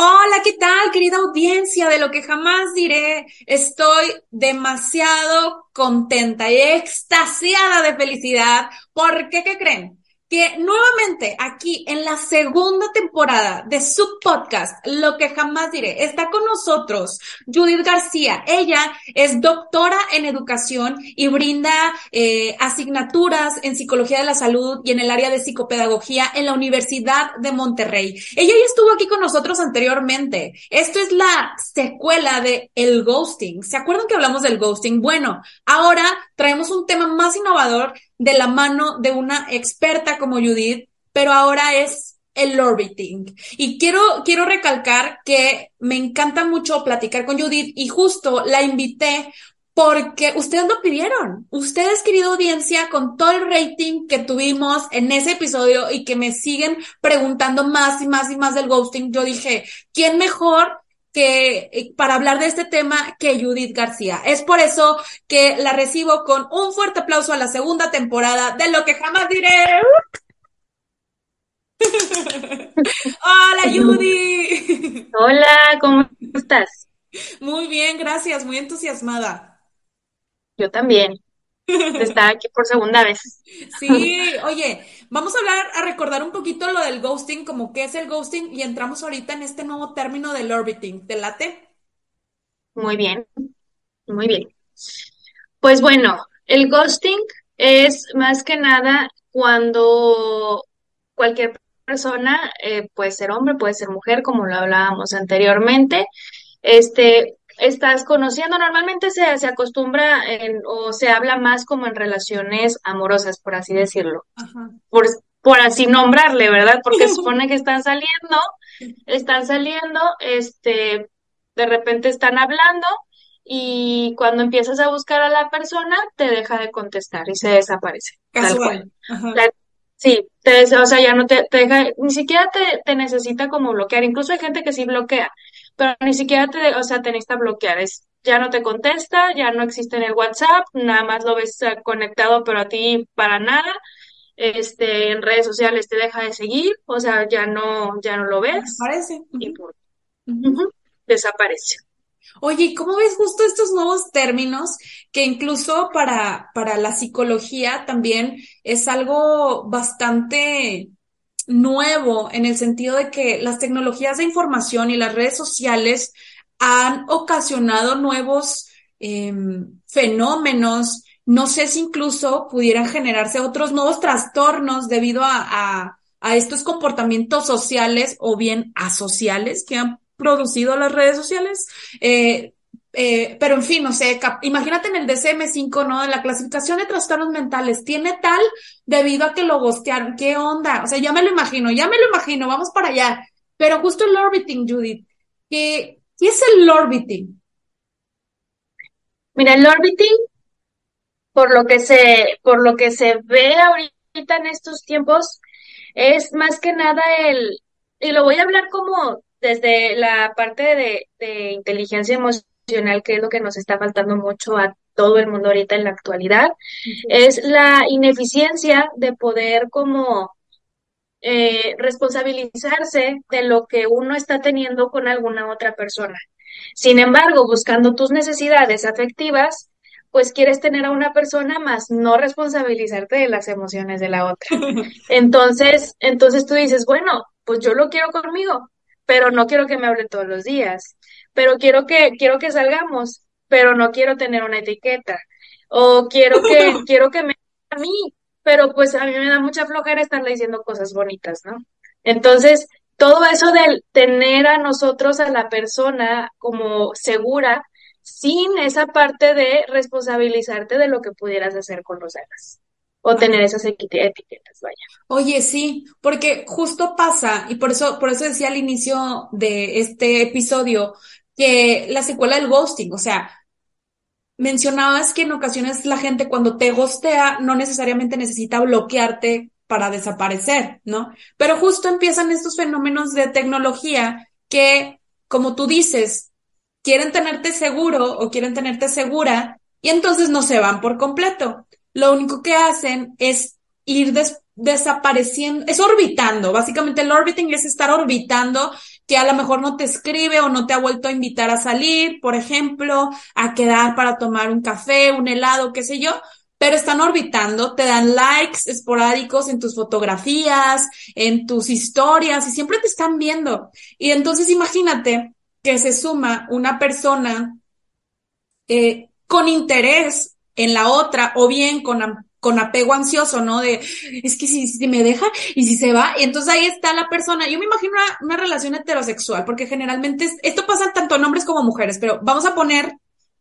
Hola, ¿qué tal, querida audiencia? De lo que jamás diré, estoy demasiado contenta y extasiada de felicidad. porque qué creen? Que nuevamente aquí en la segunda temporada de su podcast, Lo que jamás diré, está con nosotros Judith García. Ella es doctora en educación y brinda eh, asignaturas en psicología de la salud y en el área de psicopedagogía en la Universidad de Monterrey. Ella ya estuvo aquí con nosotros anteriormente. Esto es la secuela de el ghosting. ¿Se acuerdan que hablamos del ghosting? Bueno, ahora traemos un tema más innovador de la mano de una experta como Judith, pero ahora es el orbiting. Y quiero, quiero recalcar que me encanta mucho platicar con Judith y justo la invité porque ustedes lo pidieron. Ustedes, querida audiencia, con todo el rating que tuvimos en ese episodio y que me siguen preguntando más y más y más del ghosting, yo dije, ¿quién mejor que eh, para hablar de este tema que Judith García. Es por eso que la recibo con un fuerte aplauso a la segunda temporada de Lo que jamás diré. Hola Judy. Hola, ¿cómo estás? Muy bien, gracias, muy entusiasmada. Yo también. Está aquí por segunda vez. Sí, oye, vamos a hablar, a recordar un poquito lo del ghosting, como qué es el ghosting, y entramos ahorita en este nuevo término del orbiting. ¿Te late? Muy bien, muy bien. Pues bueno, el ghosting es más que nada cuando cualquier persona, eh, puede ser hombre, puede ser mujer, como lo hablábamos anteriormente, este, estás conociendo, normalmente se, se acostumbra en, o se habla más como en relaciones amorosas, por así decirlo, Por, por así nombrarle, ¿verdad? Porque supone que están saliendo, están saliendo, este, de repente están hablando y cuando empiezas a buscar a la persona, te deja de contestar y se desaparece. Casual. sí, te, o sea, ya no te, te deja, ni siquiera te, te necesita como bloquear, incluso hay gente que sí bloquea, pero ni siquiera te, o sea, te necesita bloquear, es, ya no te contesta, ya no existe en el WhatsApp, nada más lo ves eh, conectado, pero a ti para nada, este, en redes sociales te deja de seguir, o sea, ya no, ya no lo ves. Desaparece. Y desaparece. Oye, ¿cómo ves justo estos nuevos términos que incluso para, para la psicología también es algo bastante nuevo en el sentido de que las tecnologías de información y las redes sociales han ocasionado nuevos em, fenómenos. No sé si incluso pudieran generarse otros nuevos trastornos debido a, a, estos comportamientos sociales o bien asociales que han producido las redes sociales. Eh, eh, pero en fin, no sé, imagínate en el DCM5, ¿no? En la clasificación de trastornos mentales, tiene tal debido a que lo gostearon. ¿Qué onda? O sea, ya me lo imagino, ya me lo imagino, vamos para allá. Pero justo el orbiting, Judith, ¿qué, qué es el orbiting? Mira, el orbiting, por lo que se, por lo que se ve ahorita en estos tiempos, es más que nada el, y lo voy a hablar como desde la parte de, de inteligencia emocional que es lo que nos está faltando mucho a todo el mundo ahorita en la actualidad, es la ineficiencia de poder como eh, responsabilizarse de lo que uno está teniendo con alguna otra persona. Sin embargo, buscando tus necesidades afectivas, pues quieres tener a una persona más no responsabilizarte de las emociones de la otra. Entonces, entonces tú dices, bueno, pues yo lo quiero conmigo, pero no quiero que me hable todos los días, pero quiero que, quiero que salgamos, pero no quiero tener una etiqueta, o quiero que, quiero que me a mí, pero pues a mí me da mucha flojera estarle diciendo cosas bonitas, ¿no? Entonces, todo eso de tener a nosotros a la persona como segura, sin esa parte de responsabilizarte de lo que pudieras hacer con los demás o tener esas etiquetas, vaya. Oye, sí, porque justo pasa, y por eso, por eso decía al inicio de este episodio, que la secuela del ghosting, o sea, mencionabas que en ocasiones la gente cuando te ghostea no necesariamente necesita bloquearte para desaparecer, ¿no? Pero justo empiezan estos fenómenos de tecnología que, como tú dices, quieren tenerte seguro o quieren tenerte segura y entonces no se van por completo. Lo único que hacen es ir desapareciendo, es orbitando. Básicamente el orbiting es estar orbitando que a lo mejor no te escribe o no te ha vuelto a invitar a salir, por ejemplo, a quedar para tomar un café, un helado, qué sé yo, pero están orbitando, te dan likes esporádicos en tus fotografías, en tus historias y siempre te están viendo. Y entonces imagínate que se suma una persona eh, con interés en la otra o bien con, con apego ansioso, ¿no? De, es que si, si me deja y si se va, y entonces ahí está la persona. Yo me imagino una, una relación heterosexual, porque generalmente esto pasa tanto en hombres como mujeres, pero vamos a poner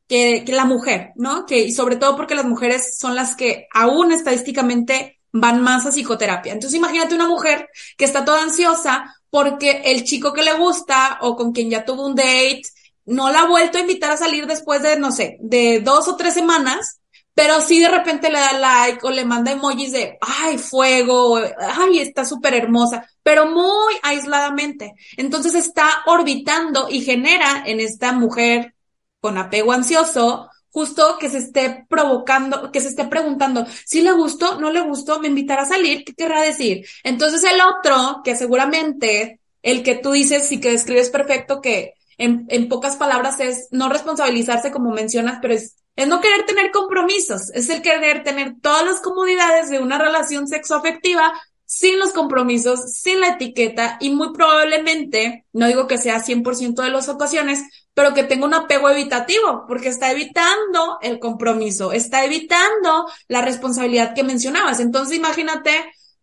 que, que la mujer, ¿no? Que, y sobre todo porque las mujeres son las que aún estadísticamente van más a psicoterapia. Entonces imagínate una mujer que está toda ansiosa porque el chico que le gusta o con quien ya tuvo un date no la ha vuelto a invitar a salir después de, no sé, de dos o tres semanas, pero sí de repente le da like o le manda emojis de, ay, fuego, ay, está súper hermosa, pero muy aisladamente. Entonces está orbitando y genera en esta mujer con apego ansioso, justo que se esté provocando, que se esté preguntando, si le gustó, no le gustó, me invitará a salir, ¿qué querrá decir? Entonces el otro, que seguramente el que tú dices y que describes perfecto, que en, en pocas palabras es no responsabilizarse como mencionas, pero es, es no querer tener compromisos, es el querer tener todas las comodidades de una relación sexoafectiva sin los compromisos, sin la etiqueta y muy probablemente, no digo que sea 100% de las ocasiones, pero que tenga un apego evitativo, porque está evitando el compromiso, está evitando la responsabilidad que mencionabas. Entonces, imagínate,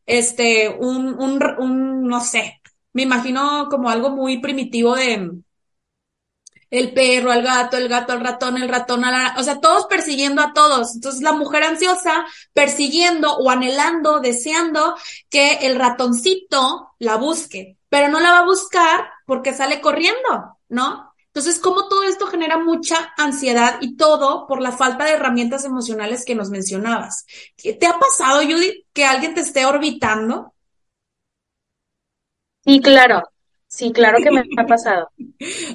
este, un, un, un, no sé, me imagino como algo muy primitivo de el perro, el gato, el gato, el ratón, el ratón, o sea, todos persiguiendo a todos. Entonces, la mujer ansiosa persiguiendo o anhelando, deseando que el ratoncito la busque, pero no la va a buscar porque sale corriendo, ¿no? Entonces, como todo esto genera mucha ansiedad y todo por la falta de herramientas emocionales que nos mencionabas. ¿Te ha pasado, Judith, que alguien te esté orbitando? Sí, claro. Sí, claro que me ha pasado.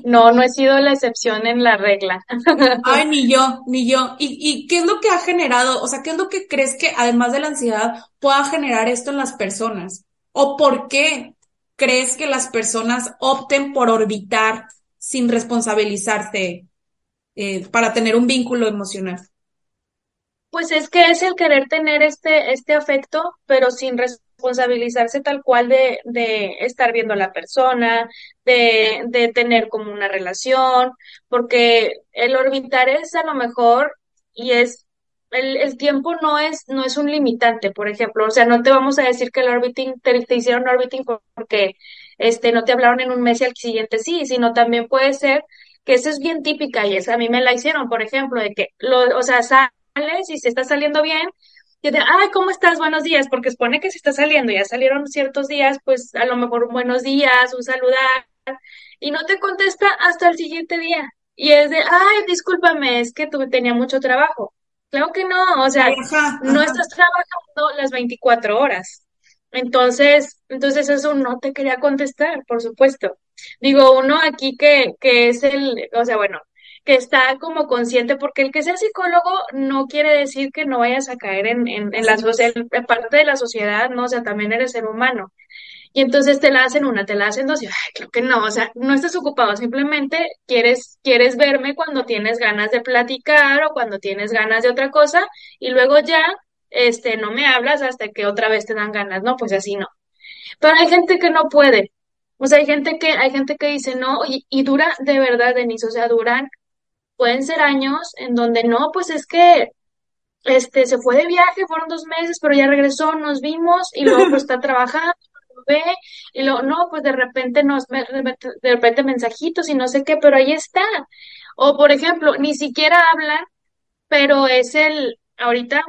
No, no he sido la excepción en la regla. Ay, ni yo, ni yo. ¿Y, ¿Y qué es lo que ha generado? O sea, ¿qué es lo que crees que además de la ansiedad pueda generar esto en las personas? ¿O por qué crees que las personas opten por orbitar sin responsabilizarse eh, para tener un vínculo emocional? Pues es que es el querer tener este, este afecto, pero sin responsabilizarse tal cual de, de estar viendo a la persona, de, de tener como una relación, porque el orbitar es a lo mejor y es el, el, tiempo no es, no es un limitante, por ejemplo. O sea, no te vamos a decir que el orbiting, te, hicieron orbiting porque este, no te hablaron en un mes y al siguiente sí, sino también puede ser que eso es bien típica y esa a mí me la hicieron, por ejemplo, de que, lo, o sea, sales y se está saliendo bien, y de, ay, ¿cómo estás? Buenos días, porque supone que se está saliendo, ya salieron ciertos días, pues a lo mejor un buenos días, un saludar, y no te contesta hasta el siguiente día. Y es de, ay, discúlpame, es que tú tenía mucho trabajo. Claro que no, o sea, no estás trabajando las 24 horas. Entonces, entonces eso no te quería contestar, por supuesto. Digo, uno aquí que, que es el, o sea, bueno, que está como consciente, porque el que sea psicólogo no quiere decir que no vayas a caer en, en, en la parte de la sociedad, ¿no? O sea, también eres ser humano. Y entonces te la hacen una, te la hacen dos, y ay, creo que no, o sea, no estás ocupado, simplemente quieres, quieres verme cuando tienes ganas de platicar o cuando tienes ganas de otra cosa, y luego ya, este, no me hablas hasta que otra vez te dan ganas, no, pues así no. Pero hay gente que no puede, o sea, hay gente que, hay gente que dice no, y, y dura de verdad, Denise, o sea, duran, pueden ser años en donde no, pues es que este, se fue de viaje, fueron dos meses, pero ya regresó, nos vimos y luego pues está trabajando, ve, y luego, no, pues de repente nos, de repente mensajitos y no sé qué, pero ahí está. O por ejemplo, ni siquiera hablan, pero es el, ahorita,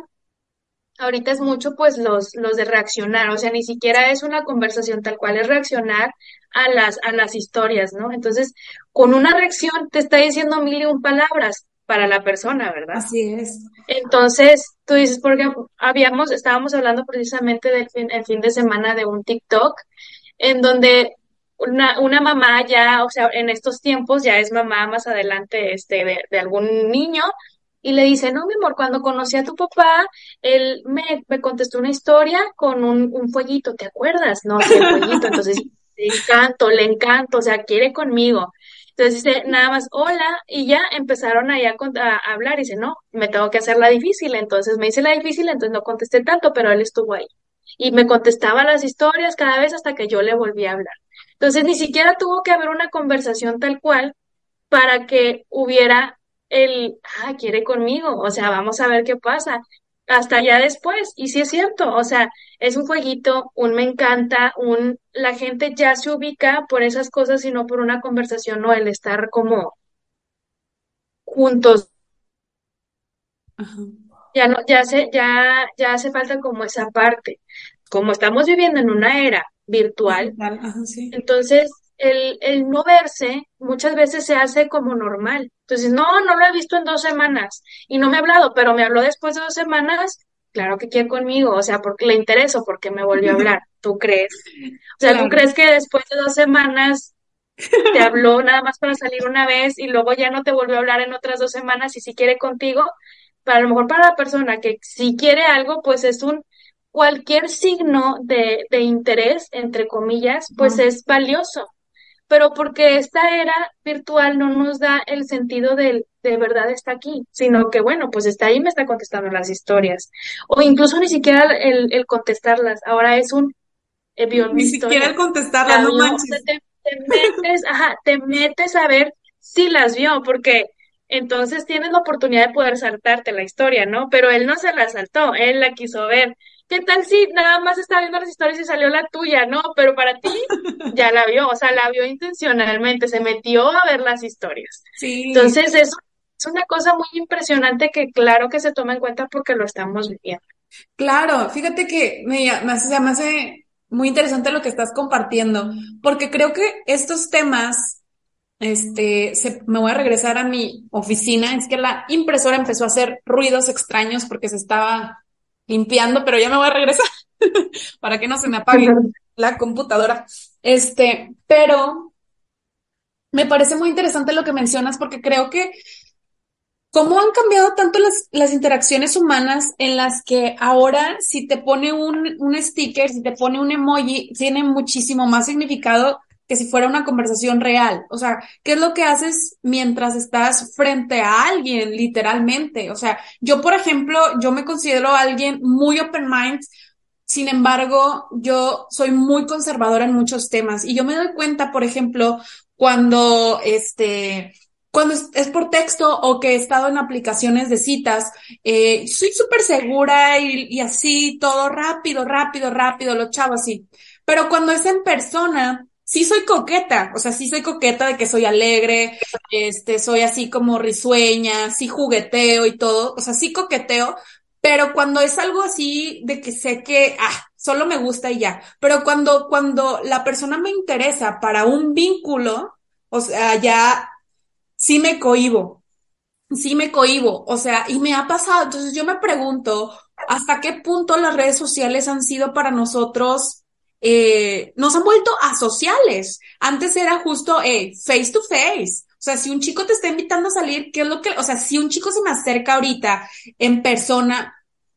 ahorita es mucho pues los, los de reaccionar, o sea, ni siquiera es una conversación tal cual, es reaccionar a las, a las historias, ¿no? Entonces, con una reacción te está diciendo mil y un palabras para la persona, ¿verdad? Así es. Entonces, tú dices, porque habíamos, estábamos hablando precisamente del fin, el fin de semana de un TikTok, en donde una, una mamá ya, o sea, en estos tiempos ya es mamá más adelante este, de, de algún niño, y le dice, no, mi amor, cuando conocí a tu papá, él me, me contestó una historia con un, un fueguito, ¿te acuerdas? No, sí, el fueguito, entonces le encanto, le encanto, o sea, quiere conmigo. Entonces dice, nada más, hola, y ya empezaron ahí a, a, hablar y dice, no, me tengo que hacer la difícil, entonces me hice la difícil, entonces no contesté tanto, pero él estuvo ahí. Y me contestaba las historias cada vez hasta que yo le volví a hablar. Entonces ni siquiera tuvo que haber una conversación tal cual para que hubiera el, ah, quiere conmigo, o sea, vamos a ver qué pasa hasta ya después. Y sí es cierto, o sea, es un jueguito, un me encanta, un la gente ya se ubica por esas cosas y no por una conversación o el estar como juntos. Ya no, ya se, ya, ya hace falta como esa parte. Como estamos viviendo en una era virtual, entonces el, el no verse muchas veces se hace como normal. Entonces, no, no lo he visto en dos semanas y no me ha hablado, pero me habló después de dos semanas, claro que quiere conmigo, o sea, porque le intereso, porque me volvió a hablar, ¿tú crees? O sea, ¿tú crees que después de dos semanas te habló nada más para salir una vez y luego ya no te volvió a hablar en otras dos semanas y si quiere contigo? Para lo mejor para la persona que si quiere algo, pues es un cualquier signo de, de interés, entre comillas, pues es valioso pero porque esta era virtual no nos da el sentido del de verdad está aquí, sino que bueno, pues está ahí me está contestando las historias, o incluso ni siquiera el, el contestarlas, ahora es un eh, Ni siquiera el contestarlas, no manches. Te, metes, ajá, te metes a ver si las vio, porque entonces tienes la oportunidad de poder saltarte la historia, ¿no? Pero él no se la saltó, él la quiso ver. ¿Qué tal si nada más está viendo las historias y salió la tuya, no? Pero para ti ya la vio, o sea, la vio intencionalmente, se metió a ver las historias. Sí. Entonces, eso es una cosa muy impresionante que claro que se toma en cuenta porque lo estamos viviendo. Claro, fíjate que me, me, hace, me hace muy interesante lo que estás compartiendo, porque creo que estos temas, este, se, me voy a regresar a mi oficina, es que la impresora empezó a hacer ruidos extraños porque se estaba limpiando, pero ya me voy a regresar para que no se me apague la computadora. Este, pero me parece muy interesante lo que mencionas porque creo que cómo han cambiado tanto las, las interacciones humanas en las que ahora si te pone un, un sticker, si te pone un emoji, tiene muchísimo más significado que si fuera una conversación real. O sea, ¿qué es lo que haces mientras estás frente a alguien, literalmente? O sea, yo, por ejemplo, yo me considero alguien muy open mind. Sin embargo, yo soy muy conservadora en muchos temas y yo me doy cuenta, por ejemplo, cuando este, cuando es, por texto o que he estado en aplicaciones de citas, eh, soy súper segura y, así, todo rápido, rápido, rápido, lo chavo así. Pero cuando es en persona, sí soy coqueta, o sea, sí soy coqueta de que soy alegre, este, soy así como risueña, sí jugueteo y todo, o sea, sí coqueteo, pero cuando es algo así de que sé que, ah, solo me gusta y ya, pero cuando, cuando la persona me interesa para un vínculo, o sea, ya sí me cohibo, sí me cohibo, o sea, y me ha pasado, entonces yo me pregunto, ¿hasta qué punto las redes sociales han sido para nosotros eh, nos han vuelto asociales. Antes era justo eh, face to face. O sea, si un chico te está invitando a salir, ¿qué es lo que, o sea, si un chico se me acerca ahorita en persona,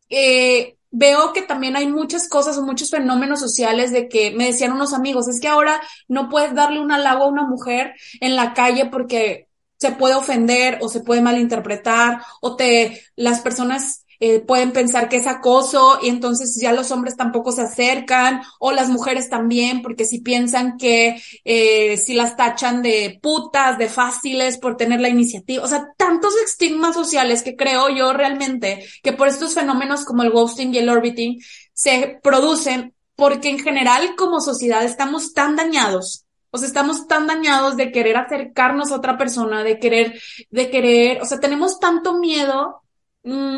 eh, veo que también hay muchas cosas o muchos fenómenos sociales de que me decían unos amigos, es que ahora no puedes darle un halago a una mujer en la calle porque se puede ofender o se puede malinterpretar o te, las personas eh, pueden pensar que es acoso y entonces ya los hombres tampoco se acercan o las mujeres también porque si piensan que eh, si las tachan de putas, de fáciles por tener la iniciativa, o sea, tantos estigmas sociales que creo yo realmente que por estos fenómenos como el ghosting y el orbiting se producen porque en general como sociedad estamos tan dañados o sea, estamos tan dañados de querer acercarnos a otra persona, de querer, de querer, o sea, tenemos tanto miedo mm,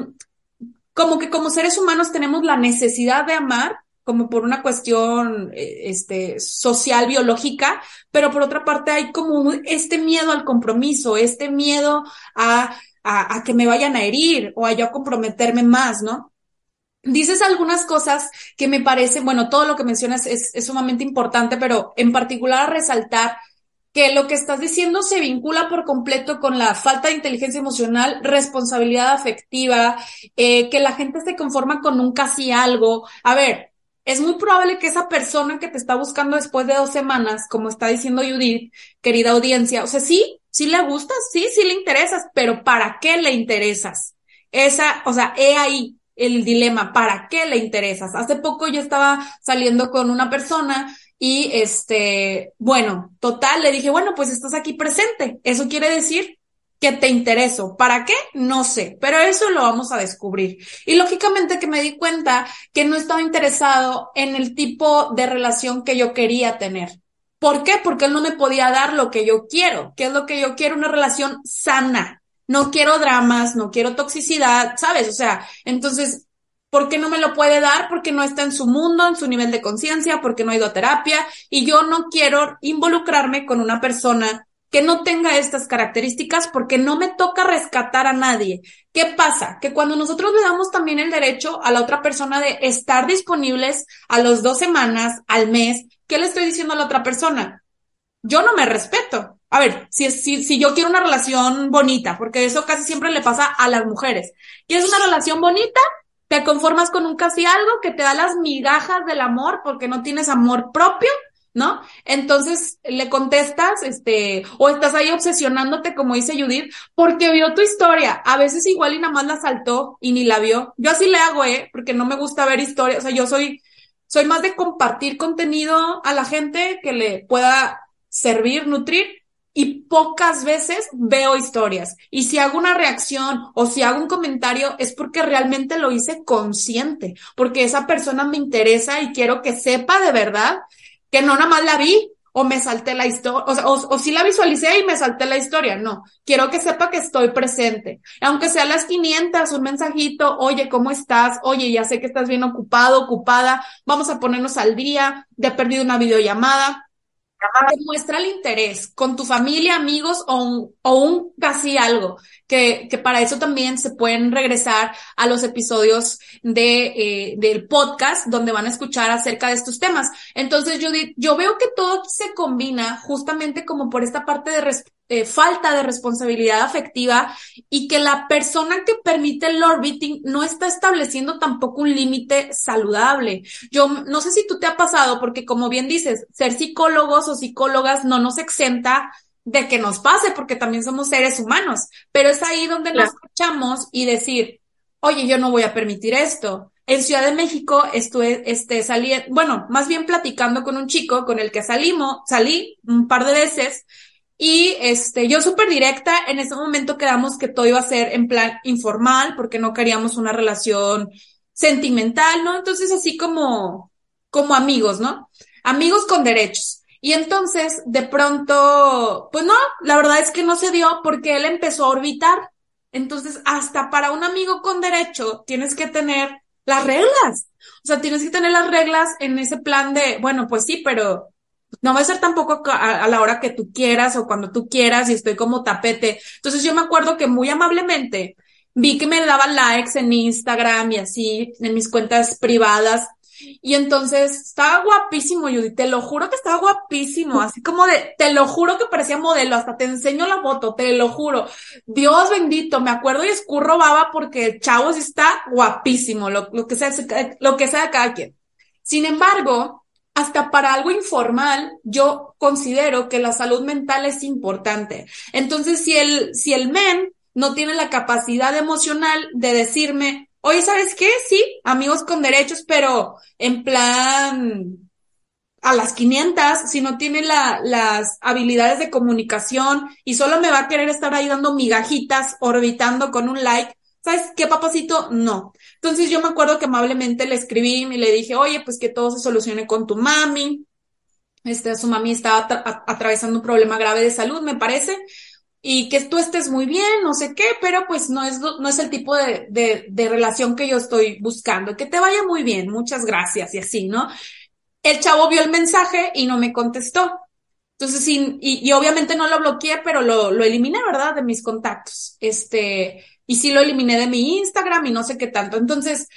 como que como seres humanos tenemos la necesidad de amar, como por una cuestión eh, este, social, biológica, pero por otra parte hay como este miedo al compromiso, este miedo a, a, a que me vayan a herir o a yo comprometerme más, ¿no? Dices algunas cosas que me parecen, bueno, todo lo que mencionas es, es sumamente importante, pero en particular a resaltar que lo que estás diciendo se vincula por completo con la falta de inteligencia emocional, responsabilidad afectiva, eh, que la gente se conforma con un casi algo. A ver, es muy probable que esa persona que te está buscando después de dos semanas, como está diciendo Judith, querida audiencia, o sea, sí, sí le gustas, sí, sí le interesas, pero ¿para qué le interesas? Esa, o sea, he ahí el dilema, ¿para qué le interesas? Hace poco yo estaba saliendo con una persona y este, bueno, total, le dije, bueno, pues estás aquí presente. Eso quiere decir que te intereso. ¿Para qué? No sé, pero eso lo vamos a descubrir. Y lógicamente que me di cuenta que no estaba interesado en el tipo de relación que yo quería tener. ¿Por qué? Porque él no me podía dar lo que yo quiero. ¿Qué es lo que yo quiero? Una relación sana. No quiero dramas, no quiero toxicidad, ¿sabes? O sea, entonces ¿Por qué no me lo puede dar? Porque no está en su mundo, en su nivel de conciencia, porque no ha ido a terapia y yo no quiero involucrarme con una persona que no tenga estas características porque no me toca rescatar a nadie. ¿Qué pasa? Que cuando nosotros le damos también el derecho a la otra persona de estar disponibles a las dos semanas, al mes, ¿qué le estoy diciendo a la otra persona? Yo no me respeto. A ver, si, si, si yo quiero una relación bonita, porque eso casi siempre le pasa a las mujeres. ¿Quieres una relación bonita? Te conformas con un casi algo que te da las migajas del amor porque no tienes amor propio, ¿no? Entonces le contestas, este, o estás ahí obsesionándote, como dice Judith, porque vio tu historia. A veces igual y nada más la saltó y ni la vio. Yo así le hago, ¿eh? Porque no me gusta ver historias. O sea, yo soy, soy más de compartir contenido a la gente que le pueda servir, nutrir y pocas veces veo historias. Y si hago una reacción o si hago un comentario es porque realmente lo hice consciente, porque esa persona me interesa y quiero que sepa de verdad que no nada más la vi o me salté la historia, o, o, si la visualicé y me salté la historia, no, quiero que sepa que estoy presente. Aunque sea las 500, un mensajito, oye, ¿cómo estás? Oye, ya sé que estás bien ocupado, ocupada, vamos a ponernos al día, te he perdido una videollamada Demuestra el interés con tu familia, amigos o un, o un casi algo, que, que para eso también se pueden regresar a los episodios de, eh, del podcast donde van a escuchar acerca de estos temas. Entonces yo, yo veo que todo se combina justamente como por esta parte de, eh, falta de responsabilidad afectiva y que la persona que permite el orbiting no está estableciendo tampoco un límite saludable. Yo no sé si tú te ha pasado, porque como bien dices, ser psicólogos o psicólogas no nos exenta de que nos pase, porque también somos seres humanos, pero es ahí donde nos escuchamos y decir, oye, yo no voy a permitir esto. En Ciudad de México estuve, este, salí, bueno, más bien platicando con un chico con el que salimos, salí un par de veces y este, yo súper directa, en ese momento quedamos que todo iba a ser en plan informal, porque no queríamos una relación sentimental, ¿no? Entonces, así como, como amigos, ¿no? Amigos con derechos. Y entonces, de pronto, pues no, la verdad es que no se dio porque él empezó a orbitar. Entonces, hasta para un amigo con derecho, tienes que tener las reglas. O sea, tienes que tener las reglas en ese plan de, bueno, pues sí, pero no va a ser tampoco a, la hora que tú quieras o cuando tú quieras y estoy como tapete. Entonces yo me acuerdo que muy amablemente vi que me daban likes en Instagram y así en mis cuentas privadas Y entonces estaba guapísimo, Judy, te lo juro que estaba guapísimo, así como de, te lo juro que parecía modelo, hasta te enseño la foto, te lo juro. Dios bendito, me acuerdo y escurro baba porque el chavo sí está guapísimo, lo, lo que sea, lo que sea cada quien. Sin embargo, hasta para algo informal, yo considero que la salud mental es importante. Entonces, si el, si el men no tiene la capacidad emocional de decirme, oye, ¿sabes qué? Sí, amigos con derechos, pero en plan a las 500, si no tiene la, las habilidades de comunicación y solo me va a querer estar ahí dando migajitas, orbitando con un like, ¿sabes qué, papacito? No. Entonces yo me acuerdo que amablemente le escribí y le dije, oye, pues que todo se solucione con tu mami. Este, su mami estaba atravesando un problema grave de salud, me parece y que tú estés muy bien, no sé qué, pero pues no es, no es el tipo de, de, de relación que yo estoy buscando. Que te vaya muy bien, muchas gracias y así, ¿no? El chavo vio el mensaje y no me contestó. Entonces, sí, y, y obviamente no lo bloqueé, pero lo, lo eliminé, ¿verdad? De mis contactos. Este, y sí lo eliminé de mi Instagram y no sé qué tanto. Entonces,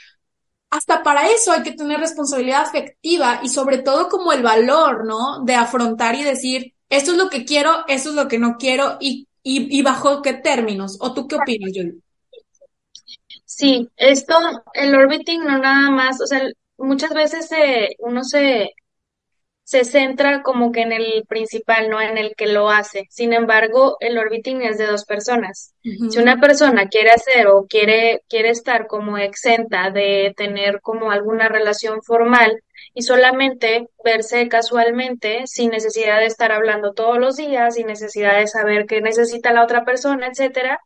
hasta para eso hay que tener responsabilidad afectiva y sobre todo como el valor, ¿no? De afrontar y decir, esto es lo que quiero, esto es lo que no quiero y ¿Y, bajo qué términos? ¿O tú qué opinas, Julie? Sí, esto, el orbiting no nada más, o sea, muchas veces uno se, se centra como que en el principal, no en el que lo hace. Sin embargo, el orbiting es de dos personas. Si una persona quiere hacer o quiere, quiere estar como exenta de tener como alguna relación formal, y solamente verse casualmente sin necesidad de estar hablando todos los días, sin necesidad de saber qué necesita la otra persona, etcétera,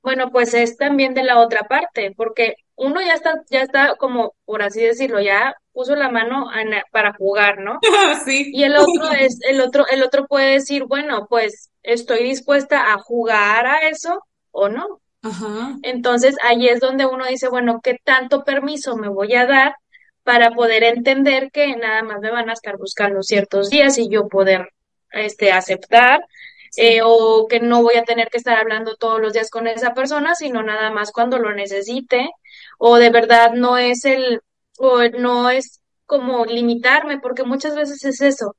bueno, pues es también de la otra parte, porque uno ya está, ya está como, por así decirlo, ya puso la mano para jugar, ¿no? Sí. Y el otro es, el otro, el otro puede decir, bueno, pues estoy dispuesta a jugar a eso o no. Ajá. Entonces ahí es donde uno dice, bueno, ¿qué tanto permiso me voy a dar para poder entender que nada más me van a estar buscando ciertos días y yo poder este, aceptar eh, o que no voy a tener que estar hablando todos los días con esa persona, sino nada más cuando lo necesite o de verdad no es el o no es como limitarme porque muchas veces es eso.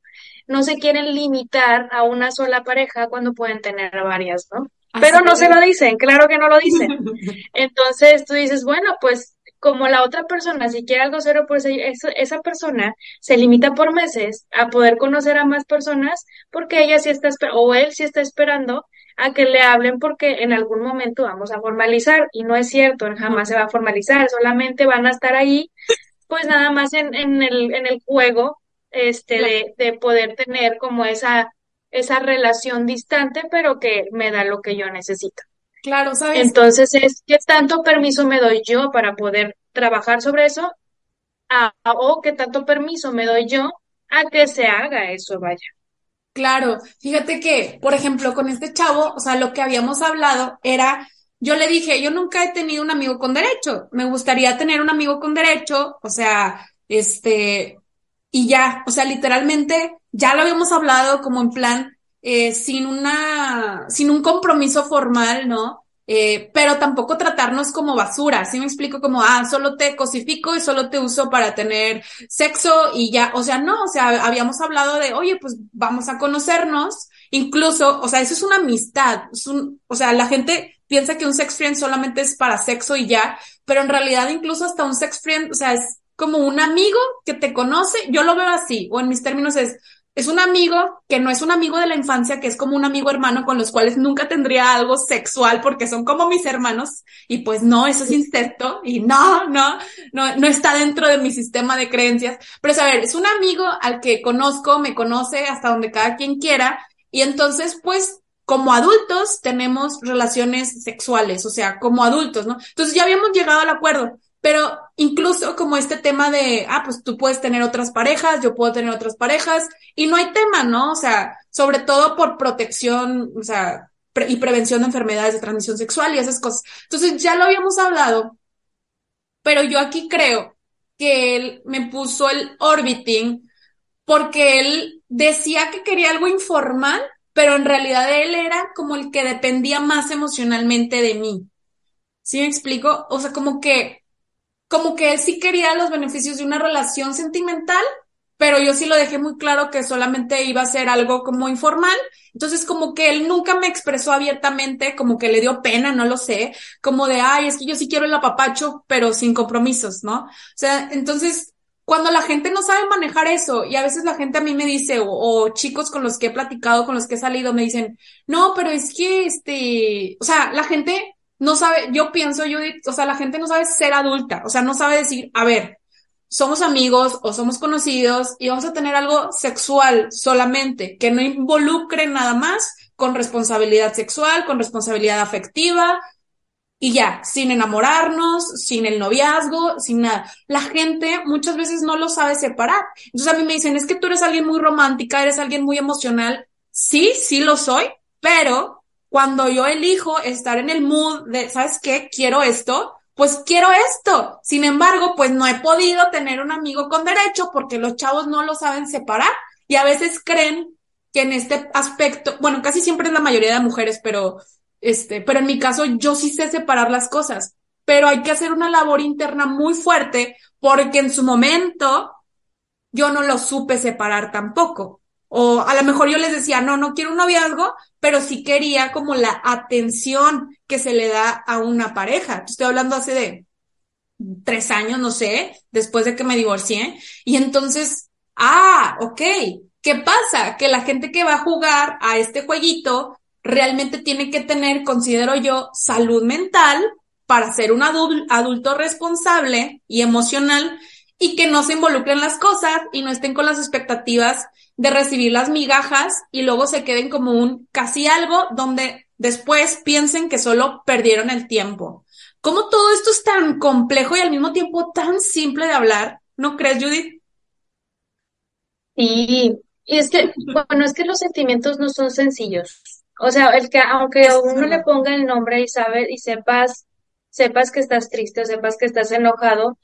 No se quieren limitar a una sola pareja cuando pueden tener varias, ¿no? Pero no se lo dicen, claro que no lo dicen. Entonces tú dices, bueno, pues como la otra persona, si quiere algo cero, pues esa, esa persona se limita por meses a poder conocer a más personas porque ella sí está, o él sí está esperando a que le hablen porque en algún momento vamos a formalizar y no es cierto, jamás se va a formalizar, solamente van a estar ahí pues nada más en, en, el, en el juego este de, de poder tener como esa esa relación distante pero que me da lo que yo necesito. Claro, ¿sabes? Entonces es qué tanto permiso me doy yo para poder trabajar sobre eso o qué tanto permiso me doy yo a que se haga eso, vaya. Claro, fíjate que, por ejemplo, con este chavo, o sea, lo que habíamos hablado era, yo le dije, yo nunca he tenido un amigo con derecho, me gustaría tener un amigo con derecho, o sea, este, y ya, o sea, literalmente, ya lo habíamos hablado como en plan, eh, sin una, sin un compromiso formal, ¿no? Eh, pero tampoco tratarnos como basura, ¿sí me explico? Como, ah, solo te cosifico y solo te uso para tener sexo y ya, o sea, no, o sea, habíamos hablado de, oye, pues vamos a conocernos, incluso, o sea, eso es una amistad, es un, o sea, la gente piensa que un sex friend solamente es para sexo y ya, pero en realidad incluso hasta un sex friend, o sea, es como un amigo que te conoce, yo lo veo así, o en mis términos es, es un amigo que no es un amigo de la infancia, que es como un amigo hermano con los cuales nunca tendría algo sexual porque son como mis hermanos y pues no, eso es incesto y no, no, no, no está dentro de mi sistema de creencias. Pero es a ver, es un amigo al que conozco, me conoce hasta donde cada quien quiera y entonces pues como adultos tenemos relaciones sexuales, o sea, como adultos, ¿no? Entonces ya habíamos llegado al acuerdo. Pero incluso como este tema de, ah, pues tú puedes tener otras parejas, yo puedo tener otras parejas, y no hay tema, ¿no? O sea, sobre todo por protección, o sea, y prevención de enfermedades de transmisión sexual y esas cosas. Entonces ya lo habíamos hablado, pero yo aquí creo que él me puso el orbiting porque él decía que quería algo informal, pero en realidad él era como el que dependía más emocionalmente de mí. ¿Sí me explico? O sea, como que como que él sí quería los beneficios de una relación sentimental, pero yo sí lo dejé muy claro que solamente iba a ser algo como informal. Entonces, como que él nunca me expresó abiertamente, como que le dio pena, no lo sé, como de, ay, es que yo sí quiero el apapacho, pero sin compromisos, ¿no? O sea, entonces, cuando la gente no sabe manejar eso, y a veces la gente a mí me dice, o, o, chicos con los que he platicado, con los que he salido, me dicen, no, pero es que, este, o sea, la gente no sabe, yo pienso, Judith, o sea, la gente no sabe ser adulta, o sea, no sabe decir, a ver, somos amigos o somos conocidos y vamos a tener algo sexual solamente, que no involucre nada más con responsabilidad sexual, con responsabilidad afectiva y ya, sin enamorarnos, sin el noviazgo, sin nada. La gente muchas veces no lo sabe separar. Entonces a mí me dicen, es que tú eres alguien muy romántica, eres alguien muy emocional. Sí, sí lo soy, pero cuando yo elijo estar en el mood de, ¿sabes qué? Quiero esto, pues quiero esto. Sin embargo, pues no he podido tener un amigo con derecho porque los chavos no lo saben separar y a veces creen que en este aspecto, bueno, casi siempre es la mayoría de mujeres, pero este, pero en mi caso yo sí sé separar las cosas, pero hay que hacer una labor interna muy fuerte porque en su momento yo no lo supe separar tampoco. O a lo mejor yo les decía, no, no quiero un noviazgo, pero sí quería como la atención que se le da a una pareja. Estoy hablando hace de tres años, no sé, después de que me divorcié. Y entonces, ah, ok, ¿qué pasa? Que la gente que va a jugar a este jueguito realmente tiene que tener, considero yo, salud mental para ser un adulto responsable y emocional y que no se involucren las cosas y no estén con las expectativas de recibir las migajas y luego se queden como un casi algo donde después piensen que solo perdieron el tiempo. ¿Cómo todo esto es tan complejo y al mismo tiempo tan simple de hablar? ¿No crees, Judith? Sí, y es que, bueno, es que los sentimientos no son sencillos. O sea, el que aunque uno le ponga el nombre y sabe y sepas, sepas que estás triste o sepas que estás enojado,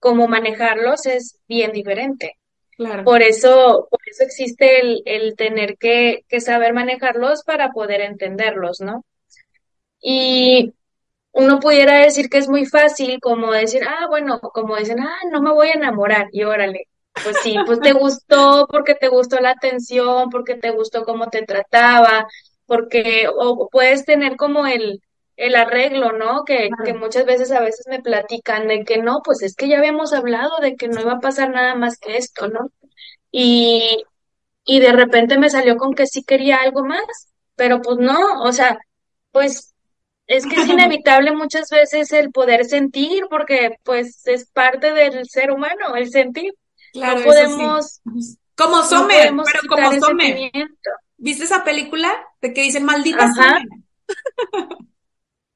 cómo manejarlos es bien diferente. Claro. Por eso, por eso existe el, el tener que, que saber manejarlos para poder entenderlos, ¿no? Y uno pudiera decir que es muy fácil como decir, ah, bueno, como dicen, ah, no me voy a enamorar, y órale, pues sí, pues te gustó porque te gustó la atención, porque te gustó cómo te trataba, porque, o puedes tener como el, el arreglo, ¿no? Que, que muchas veces a veces me platican de que no, pues es que ya habíamos hablado de que no iba a pasar nada más que esto, ¿no? Y, y de repente me salió con que sí quería algo más, pero pues no, o sea, pues es que es inevitable muchas veces el poder sentir, porque pues es parte del ser humano, el sentir. Claro, no podemos... Como Sommer, pero como Sommer. ¿Viste esa película de que dicen maldita Sommer?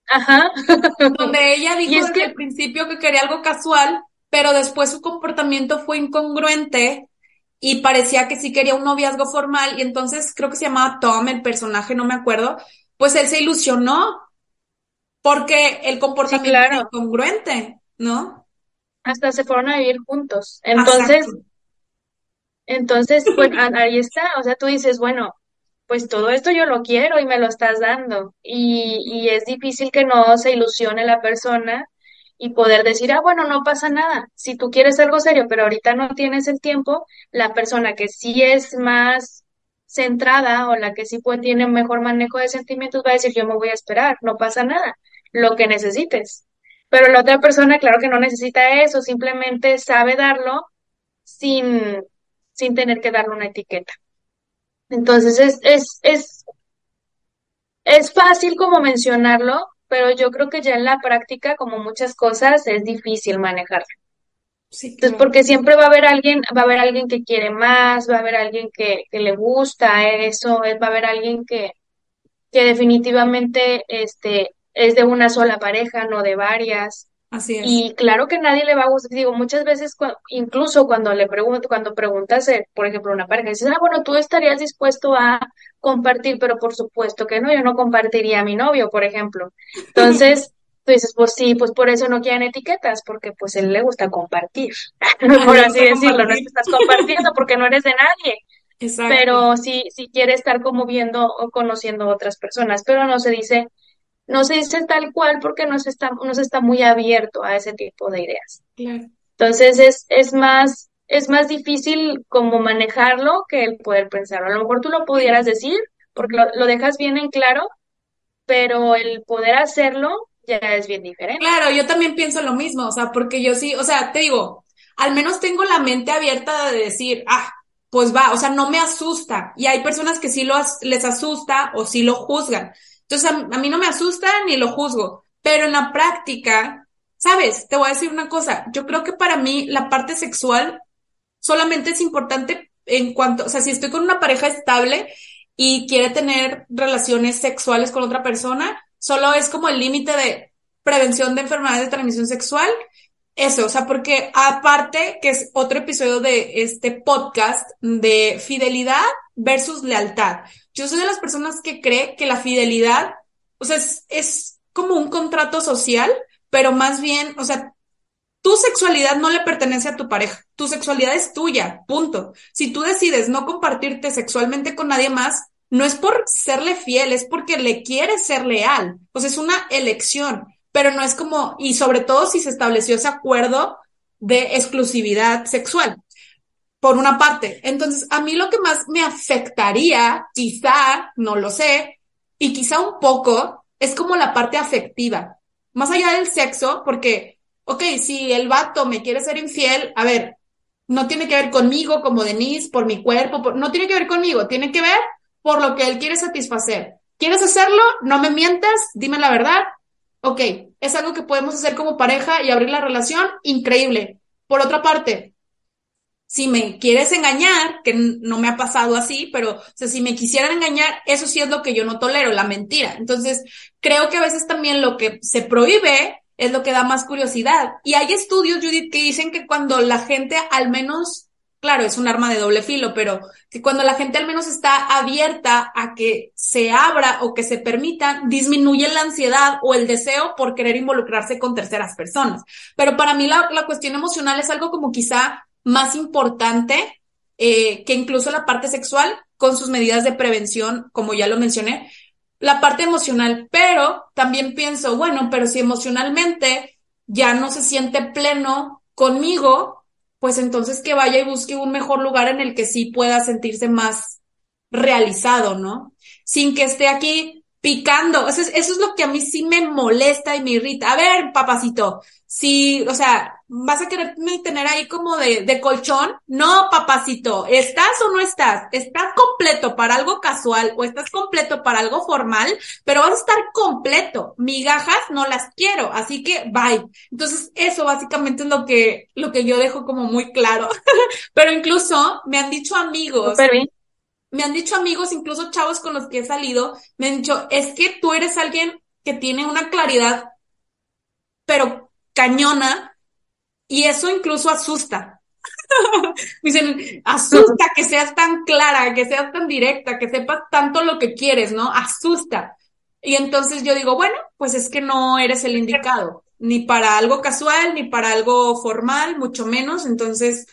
Ajá. Donde ella dijo desde el principio que quería algo casual, pero después su comportamiento fue incongruente y parecía que sí quería un noviazgo formal y entonces creo que se llamaba Tom, el personaje, no me acuerdo, pues él se ilusionó porque el comportamiento era incongruente, ¿no? Hasta se fueron a vivir juntos. Entonces, entonces, pues ahí está, o sea, tú dices, bueno, pues todo esto yo lo quiero y me lo estás dando. Y, y es difícil que no se ilusione la persona y poder decir, ah, bueno, no pasa nada. Si tú quieres algo serio, pero ahorita no tienes el tiempo, la persona que sí es más centrada o la que sí tiene mejor manejo de sentimientos va a decir, yo me voy a esperar, no pasa nada, lo que necesites. Pero la otra persona, claro que no necesita eso, simplemente sabe darlo sin, sin tener que darle una etiqueta. Entonces es, es, es, es fácil como mencionarlo, pero yo creo que ya en la práctica, como muchas cosas, es difícil manejarlo. Sí, Entonces, porque siempre va a haber alguien, va a haber alguien que quiere más, va a haber alguien que, que le gusta eso, va a haber alguien que, que definitivamente este, es de una sola pareja, no de varias. Así es. Y claro que nadie le va a gustar, digo, muchas veces, incluso cuando le pregunto, cuando preguntas, eh, por ejemplo, una pareja, dices, ah, bueno, tú estarías dispuesto a compartir, pero por supuesto que no, yo no compartiría a mi novio, por ejemplo. Entonces, tú dices, pues sí, pues por eso no quieren etiquetas, porque pues a él le gusta compartir, por así decirlo, no estás compartiendo porque no eres de nadie. Exacto. Pero sí, sí quiere estar como viendo o conociendo a otras personas, pero no se dice, no se dice tal cual porque no se está, no se está muy abierto a ese tipo de ideas. Entonces es, es más, es más difícil como manejarlo que el poder pensarlo. A lo mejor tú lo pudieras decir, porque lo, lo dejas bien en claro, pero el poder hacerlo ya es bien diferente. Claro, yo también pienso lo mismo, o sea, porque yo sí, o sea, te digo, al menos tengo la mente abierta de decir, ah, pues va, o sea, no me asusta. Y hay personas que sí lo, les asusta o sí lo juzgan. Entonces, a, a mí no me asusta ni lo juzgo, pero en la práctica, sabes, te voy a decir una cosa, yo creo que para mí la parte sexual solamente es importante en cuanto, o sea, si estoy con una pareja estable y quiere tener relaciones sexuales con otra persona, solo es como el límite de prevención de enfermedades de transmisión sexual. Eso, o sea, porque aparte que es otro episodio de este podcast de fidelidad versus lealtad. Yo soy de las personas que cree que la fidelidad, o sea, es, es como un contrato social, pero más bien, o sea, tu sexualidad no le pertenece a tu pareja, tu sexualidad es tuya, punto. Si tú decides no compartirte sexualmente con nadie más, no es por serle fiel, es porque le quieres ser leal. Sea, es una elección, pero no es como, y sobre todo si se estableció ese acuerdo de exclusividad sexual, por una parte. Entonces, a mí lo que más me afectaría, quizá, no lo sé, y quizá un poco, es como la parte afectiva. Más allá del sexo, porque, ok, si el vato me quiere ser infiel, a ver, no tiene que ver conmigo como Denise, por mi cuerpo, no tiene que ver conmigo, tiene que ver por lo que él quiere satisfacer. ¿Quieres hacerlo? No me mientas, dime la verdad. Ok, es algo que podemos hacer como pareja y abrir la relación, increíble. Por otra parte, si me quieres engañar, que no me ha pasado así, pero si me quisieran engañar, eso sí es lo que yo no tolero, la mentira. Entonces, creo que a veces también lo que se prohíbe es lo que da más curiosidad. Y hay estudios, Judith, que dicen que cuando la gente al menos claro, es un arma de doble filo, pero que cuando la gente al menos está abierta a que se abra o que se permita, disminuye la ansiedad o el deseo por querer involucrarse con terceras personas. Pero para mí la, la cuestión emocional es algo como quizá más importante eh, que incluso la parte sexual con sus medidas de prevención, como ya lo mencioné, la parte emocional, pero también pienso, bueno, pero si emocionalmente ya no se siente pleno conmigo, pues entonces que vaya y busque un mejor lugar en el que sí pueda sentirse más realizado, ¿no? Sin que esté aquí picando. Eso es, eso es lo que a mí sí me molesta y me irrita. A ver, papacito, si, o sea, vas a quererme tener ahí como de, de colchón. No, papacito, ¿estás o no estás? ¿Estás completo para algo casual o estás completo para algo formal? Pero vas a estar completo. Migajas no las quiero, así que bye. Entonces, eso básicamente es lo que, lo que yo dejo como muy claro. Pero incluso me han dicho amigos. Me han dicho amigos, incluso chavos con los que he salido, me han dicho, es que tú eres alguien que tiene una claridad, pero cañona y eso incluso asusta. Dicen, asusta que seas tan clara, que seas tan directa, que sepas tanto lo que quieres, ¿no? Asusta. Y entonces yo digo, bueno, pues es que no eres el indicado, ni para algo casual, ni para algo formal, mucho menos. Entonces,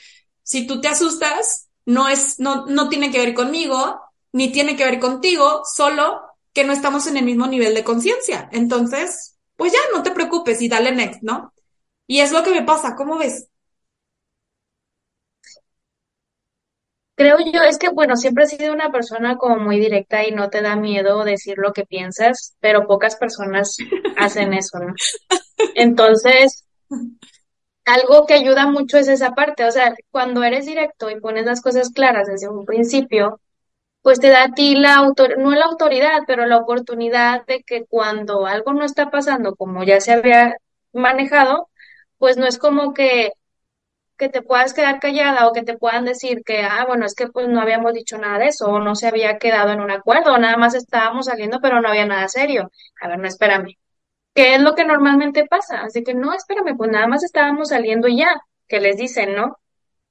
si tú te asustas, no es, no, no tiene que ver conmigo, ni tiene que ver contigo, solo que no estamos en el mismo nivel de conciencia. Entonces, pues ya, no te preocupes y dale next, ¿no? Y es lo que me pasa, ¿cómo ves? Creo yo, es que bueno, siempre he sido una persona como muy directa y no te da miedo decir lo que piensas, pero pocas personas hacen eso, ¿no? Entonces, algo que ayuda mucho es esa parte, o sea, cuando eres directo y pones las cosas claras desde un principio, pues te da a ti la autor, no la autoridad, pero la oportunidad de que cuando algo no está pasando como ya se había manejado, pues no es como que, que te puedas quedar callada o que te puedan decir que, ah, bueno, es que pues no habíamos dicho nada de eso o no se había quedado en un acuerdo o nada más estábamos saliendo pero no había nada serio. A ver, no, espérame. ¿Qué es lo que normalmente pasa? Así que no, espérame, pues nada más estábamos saliendo ya, que les dicen, ¿no?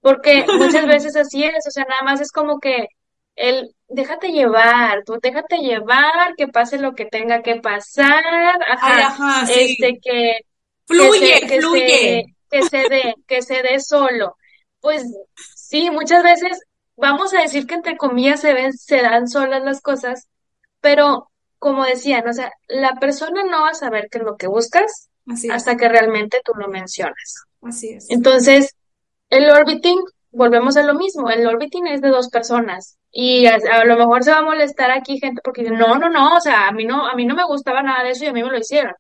Porque muchas veces así es, o sea, nada más es como que el déjate llevar, tú déjate llevar, que pase lo que tenga que pasar, ajá, este que Fluye, que se, fluye. que se dé, que se dé solo. Pues sí, muchas veces vamos a decir que entre comillas se ven, se dan solas las cosas, pero como decían, o sea, la persona no va a saber qué es lo que buscas hasta que realmente tú lo mencionas. Así es. Entonces, el orbiting, volvemos a lo mismo, el orbiting es de dos personas y a, a lo mejor se va a molestar aquí gente porque dice, no, no, no, o sea, a mí no, a mí no me gustaba nada de eso y a mí me lo hicieron.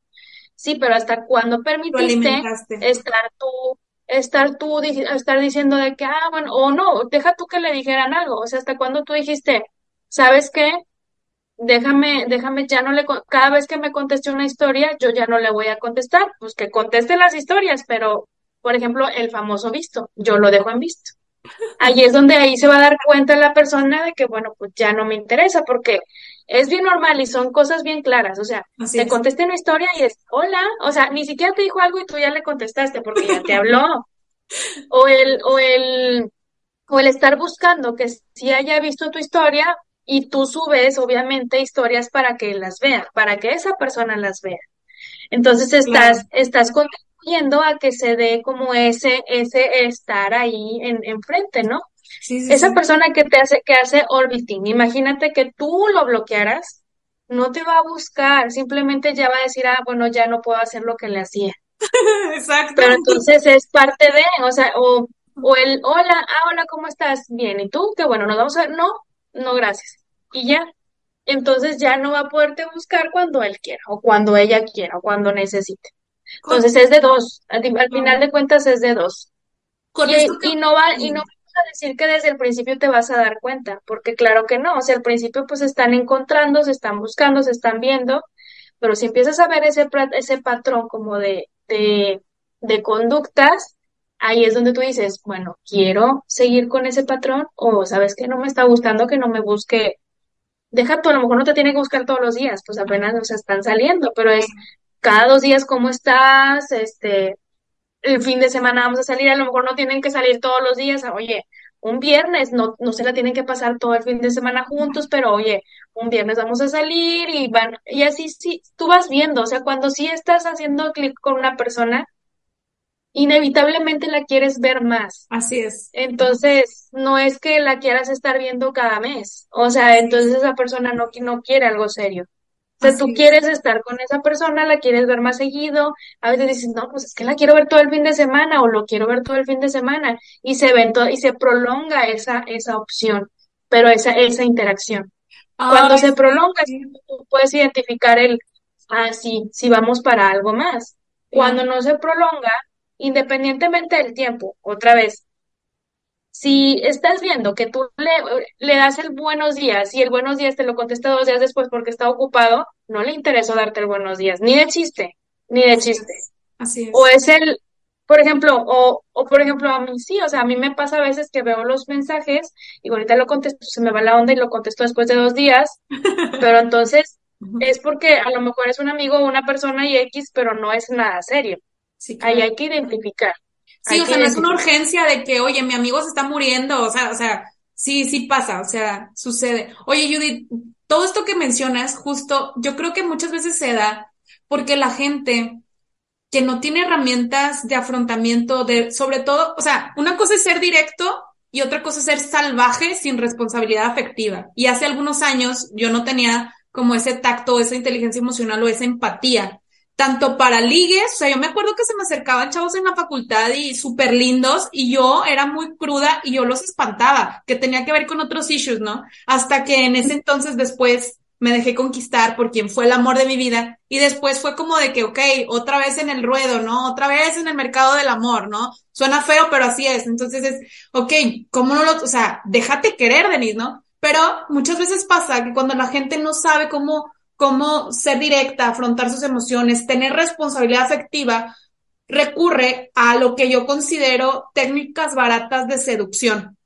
Sí, pero hasta cuando permitiste estar tú, estar tú, estar diciendo de que, ah, bueno, o no, deja tú que le dijeran algo, o sea, hasta cuando tú dijiste, ¿sabes qué? Déjame, déjame, ya no le, con- cada vez que me conteste una historia, yo ya no le voy a contestar, pues que conteste las historias, pero, por ejemplo, el famoso visto, yo lo dejo en visto. Ahí es donde ahí se va a dar cuenta la persona de que, bueno, pues ya no me interesa, porque es bien normal y son cosas bien claras, o sea, Así te es. contesta una historia y es, hola, o sea, ni siquiera te dijo algo y tú ya le contestaste porque ya te habló, o el, o el, o el estar buscando que sí haya visto tu historia y tú subes, obviamente, historias para que las vea, para que esa persona las vea. Entonces Claro. estás, estás contribuyendo a que se dé como ese, ese estar ahí en, enfrente, ¿no? Sí, sí, Esa sí. persona que te hace, que hace orbiting, imagínate que tú lo bloquearas, no te va a buscar, simplemente ya va a decir, ah, bueno, ya no puedo hacer lo que le hacía. Exacto. Pero entonces es parte de, o sea, o, o el, hola, ah, hola, ¿cómo estás? Bien, ¿y tú? Qué bueno, nos vamos a ver, no, no, gracias. Y ya, entonces ya no va a poderte buscar cuando él quiera, o cuando ella quiera, o cuando necesite. Entonces es de dos, al, al final de cuentas es de dos. Con esto Y, que... y no va, y no vamos a decir que desde el principio te vas a dar cuenta, porque claro que no, o sea, al principio pues se están encontrando, se están buscando, se están viendo, pero si empiezas a ver ese, ese patrón como de, de, de conductas, ahí es donde tú dices, bueno, quiero seguir con ese patrón, o sabes que no me está gustando, que no me busque, deja tú, a lo mejor no te tiene que buscar todos los días, pues apenas nos están saliendo, pero es cada dos días cómo estás, este el fin de semana vamos a salir, a lo mejor no tienen que salir todos los días, oye, un viernes, no, no se la tienen que pasar todo el fin de semana juntos, pero oye, un viernes vamos a salir y van, y así sí, tú vas viendo, o sea, cuando sí estás haciendo clic con una persona, inevitablemente la quieres ver más. Así es. Entonces, no es que la quieras estar viendo cada mes, o sea, entonces es. esa persona no, no quiere algo serio. O sea, tú es. quieres estar con esa persona, la quieres ver más seguido, a veces dices, no, pues es que la quiero ver todo el fin de semana o lo quiero ver todo el fin de semana y se ven to- y se prolonga esa, esa opción, pero esa, esa interacción. Cuando se prolonga, sí, tú puedes identificar el, ah, sí, sí vamos para algo más. Cuando no se prolonga, independientemente del tiempo, otra vez, si estás viendo que tú le, le das el buenos días y el buenos días te lo contesta dos días después porque está ocupado, no le interesó darte el buenos días, ni de chiste, ni de Así chiste. es. Así O es. es el, por ejemplo, o, o por ejemplo a mí sí, o sea, a mí me pasa a veces que veo los mensajes y ahorita lo contesto, se me va la onda y lo contesto después de dos días, pero entonces es porque a lo mejor es un amigo o una persona y X, pero no es nada serio. Sí, Ahí hay que identificar, Sí, hay o sea, no es una urgencia de que, oye, mi amigo se está muriendo, o sea, o sea, sí, sí pasa, o sea, sucede. Oye, Judith, todo esto que mencionas, justo, yo creo que muchas veces se da porque la gente que no tiene herramientas de afrontamiento, de, sobre todo, o sea, una cosa es ser directo y otra cosa es ser salvaje sin responsabilidad afectiva. Y hace algunos años yo no tenía como ese tacto, esa inteligencia emocional o esa empatía tanto para ligues, o sea, yo me acuerdo que se me acercaban chavos en la facultad y súper lindos y yo era muy cruda y yo los espantaba, que tenía que ver con otros issues, ¿no? Hasta que en ese entonces después me dejé conquistar por quien fue el amor de mi vida y después fue como de que, ok, otra vez en el ruedo, ¿no? Otra vez en el mercado del amor, ¿no? Suena feo, pero así es. Entonces es, ok, ¿cómo no lo, o sea, déjate querer, Denise, ¿no? Pero muchas veces pasa que cuando la gente no sabe cómo cómo ser directa, afrontar sus emociones, tener responsabilidad afectiva, recurre a lo que yo considero técnicas baratas de seducción.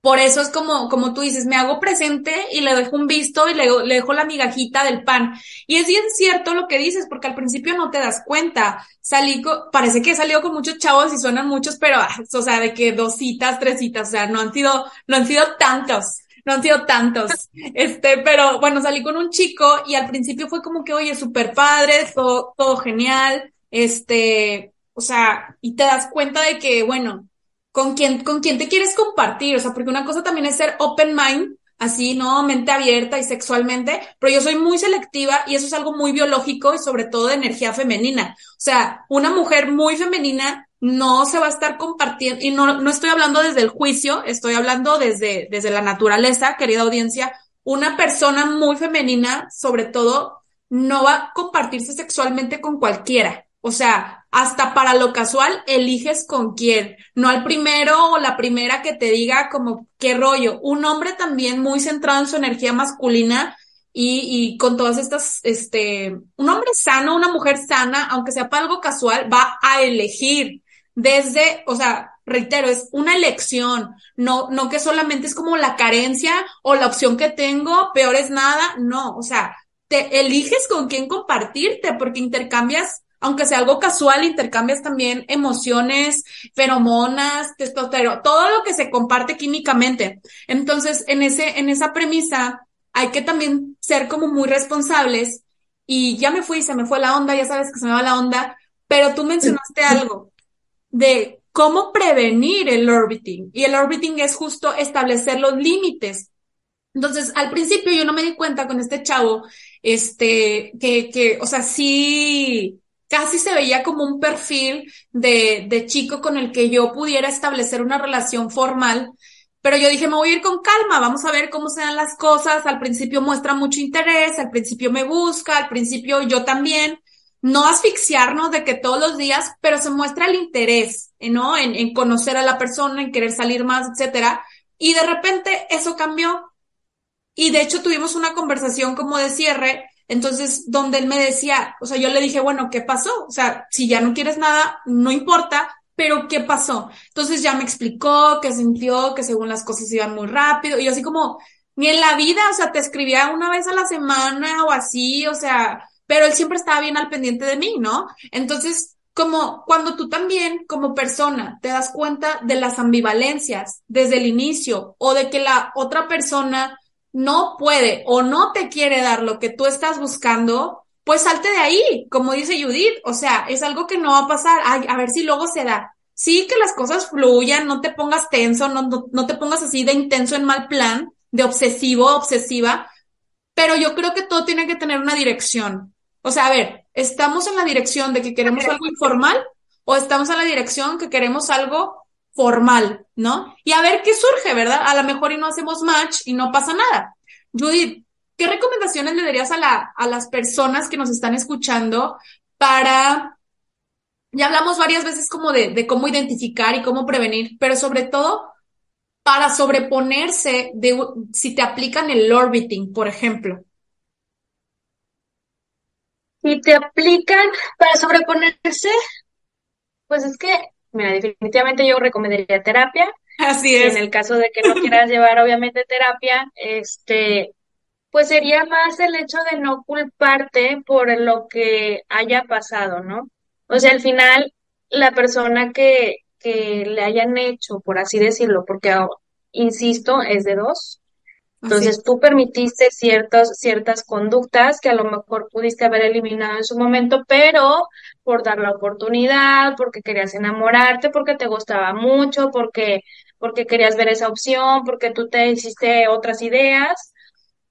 Por eso es como, como tú dices, me hago presente y le dejo un visto y le, dejo la migajita del pan. Y es bien cierto lo que dices, porque al principio no te das cuenta. Salí parece que he salido con muchos chavos y suenan muchos, pero, o sea, de que dos citas, tres citas, o sea, no han sido, no han sido tantos no han sido tantos. Este, pero bueno, salí con un chico y al principio fue como que, oye, súper padre, todo, todo genial, este, o sea, y te das cuenta de que, bueno, con quién, con quién te quieres compartir, o sea, porque una cosa también es ser open mind, así, ¿no? Mente abierta y sexualmente, pero yo soy muy selectiva y eso es algo muy biológico y sobre todo de energía femenina. O sea, una mujer muy femenina no se va a estar compartiendo, y no, no estoy hablando desde el juicio, estoy hablando desde, desde la naturaleza, querida audiencia, una persona muy femenina, sobre todo, no va a compartirse sexualmente con cualquiera. O sea, hasta para lo casual, eliges con quién, no al primero o la primera que te diga como qué rollo. Un hombre también muy centrado en su energía masculina y, y con todas estas, este, un hombre sano, una mujer sana, aunque sea para algo casual, va a elegir desde, o sea, reitero, es una elección, no, no que solamente es como la carencia o la opción que tengo, peor es nada, no, o sea, te eliges con quién compartirte porque intercambias aunque sea algo casual, intercambias también emociones, feromonas, testosterona, todo lo que se comparte químicamente. Entonces, en ese, en esa premisa, hay que también ser como muy responsables. Y ya me fui, se me fue la onda, ya sabes que se me va la onda, pero tú mencionaste algo de cómo prevenir el orbiting. Y el orbiting es justo establecer los límites. Entonces, al principio yo no me di cuenta con este chavo, este, que, que, o sea, sí, casi se veía como un perfil de, de chico con el que yo pudiera establecer una relación formal. Pero yo dije, me voy a ir con calma, vamos a ver cómo se dan las cosas. Al principio muestra mucho interés, al principio me busca, al principio yo también no asfixiarnos de que todos los días, pero se muestra el interés, ¿no? En, en conocer a la persona, en querer salir más, etcétera. Y de repente eso cambió. Y de hecho tuvimos una conversación como de cierre, entonces donde él me decía, o sea, yo le dije, bueno, ¿qué pasó? O sea, si ya no quieres nada, no importa, pero ¿qué pasó? Entonces ya me explicó que sintió que según las cosas iban muy rápido y yo así como, ni en la vida, o sea, te escribía una vez a la semana o así, o sea, pero él siempre estaba bien al pendiente de mí, ¿no? Entonces, como cuando tú también como persona te das cuenta de las ambivalencias desde el inicio o de que la otra persona no puede o no te quiere dar lo que tú estás buscando, pues salte de ahí, como dice Judith, o sea, es algo que no va a pasar, Ay, a ver si luego se da. Sí, que las cosas fluyan, no te pongas tenso, no, no, no te pongas así de intenso en mal plan, de obsesivo, obsesiva, pero yo creo que todo tiene que tener una dirección. O sea, a ver, ¿estamos en la dirección de que queremos algo informal o estamos en la dirección que queremos algo formal, ¿no? Y a ver qué surge, ¿verdad? A lo mejor y no hacemos match y no pasa nada. Judith, ¿qué recomendaciones le darías a, la, a las personas que nos están escuchando para, ya hablamos varias veces como de, de cómo identificar y cómo prevenir, pero sobre todo para sobreponerse de si te aplican el orbiting, por ejemplo? Y te aplican para sobreponerse, pues es que, mira, definitivamente yo recomendaría terapia. Así es. En el caso de que no quieras llevar, obviamente, terapia, este, pues sería más el hecho de no culparte por lo que haya pasado, ¿no? O sea, al final, la persona que, que le hayan hecho, por así decirlo, porque, insisto, es de dos, entonces tú permitiste ciertas, ciertas conductas que a lo mejor pudiste haber eliminado en su momento, pero por dar la oportunidad, porque querías enamorarte, porque te gustaba mucho, porque, porque querías ver esa opción, porque tú te hiciste otras ideas.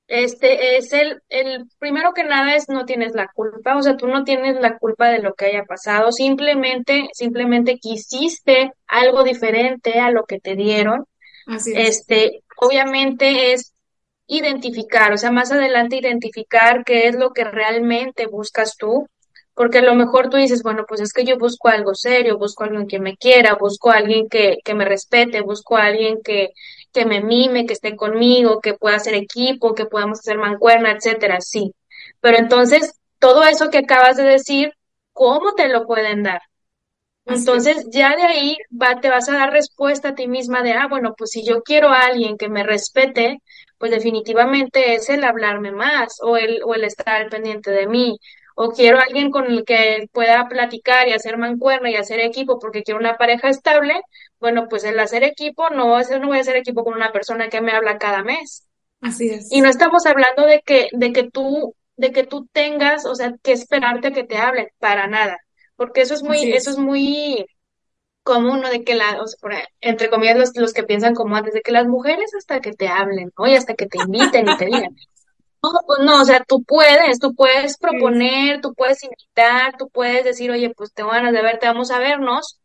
Este es el, el primero que nada es no tienes la culpa, o sea, tú no tienes la culpa de lo que haya pasado, simplemente, simplemente quisiste algo diferente a lo que te dieron. Así es. Este, obviamente es identificar, o sea, más adelante identificar qué es lo que realmente buscas tú, porque a lo mejor tú dices, bueno, pues es que yo busco algo serio, busco a alguien que me quiera, busco a alguien que, que me respete, busco a alguien que, que me mime, que esté conmigo, que pueda hacer equipo, que podamos hacer mancuerna, etcétera, sí. Pero entonces, todo eso que acabas de decir, ¿cómo te lo pueden dar? Entonces, ya de ahí va, te vas a dar respuesta a ti misma de, ah, bueno, pues si yo quiero a alguien que me respete, pues definitivamente es el hablarme más o el, o el estar pendiente de mí. O quiero alguien con el que pueda platicar y hacer mancuerna y hacer equipo porque quiero una pareja estable. Bueno, pues el hacer equipo no, no voy a hacer equipo con una persona que me habla cada mes. Así es. Y no estamos hablando de que, de que tú, de que tú tengas, o sea, que esperarte a que te hablen, para nada. Porque eso es muy, eso es muy, común, ¿no? De que la, o sea, entre comillas, los, los que piensan como antes, de que las mujeres hasta que te hablen, ¿no? Y hasta que te inviten y te digan. No, pues no, o sea, tú puedes, tú puedes proponer, tú puedes invitar, tú puedes decir, oye, pues tengo ganas de verte, vamos a vernos,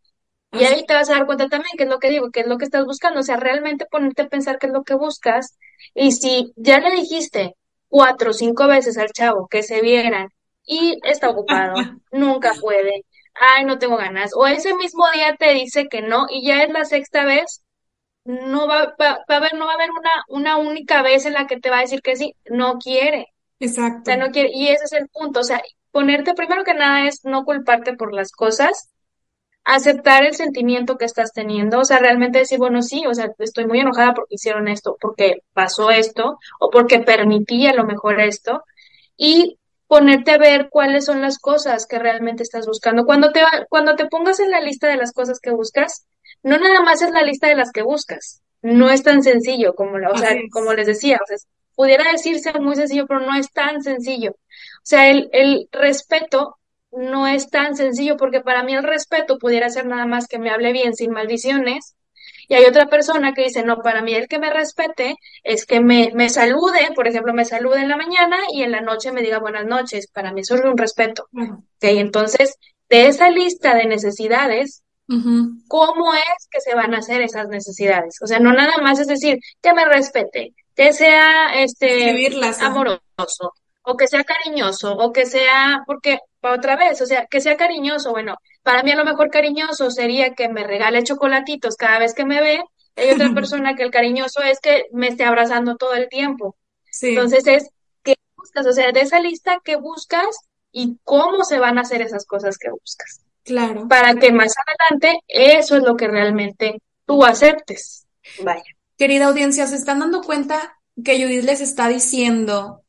Y ahí te vas a dar cuenta también qué es lo que digo, qué es lo que estás buscando. O sea, realmente ponerte a pensar qué es lo que buscas. Y si ya le dijiste cuatro o cinco veces al chavo que se vieran y está ocupado, nunca puede, ay, no tengo ganas, o ese mismo día te dice que no y ya es la sexta vez, no va, va, a haber, no va a haber una, una única vez en la que te va a decir que sí, no quiere. Exacto. O sea, no quiere, y ese es el punto, o sea, ponerte primero que nada es no culparte por las cosas, aceptar el sentimiento que estás teniendo, o sea, realmente decir, bueno, sí, o sea, estoy muy enojada porque hicieron esto, porque pasó esto, o porque permití a lo mejor esto, y ponerte a ver cuáles son las cosas que realmente estás buscando. Cuando te, cuando te pongas en la lista de las cosas que buscas, no nada más es la lista de las que buscas, no es tan sencillo como, la, o sea, como les decía, o sea, pudiera decirse muy sencillo, pero no es tan sencillo. O sea, el, el respeto no es tan sencillo porque para mí el respeto pudiera ser nada más que me hable bien sin maldiciones. Y hay otra persona que dice, no, para mí el que me respete es que me, me salude, por ejemplo, me salude en la mañana y en la noche me diga buenas noches. Para mí eso es un respeto. Entonces, de esa lista de necesidades, ¿cómo es que se van a hacer esas necesidades? O sea, no nada más es decir, que me respete, que sea este amoroso, o que sea cariñoso, o que sea, porque otra vez, o sea, que sea cariñoso, bueno, para mí a lo mejor cariñoso sería que me regale chocolatitos cada vez que me ve, hay otra persona que el cariñoso es que me esté abrazando todo el tiempo. Entonces es, ¿qué buscas? O sea, de esa lista, ¿qué buscas y cómo se van a hacer esas cosas que buscas? Claro. Para que más adelante eso es lo que realmente tú aceptes. Vaya. Querida audiencia, ¿se están dando cuenta que Judith les está diciendo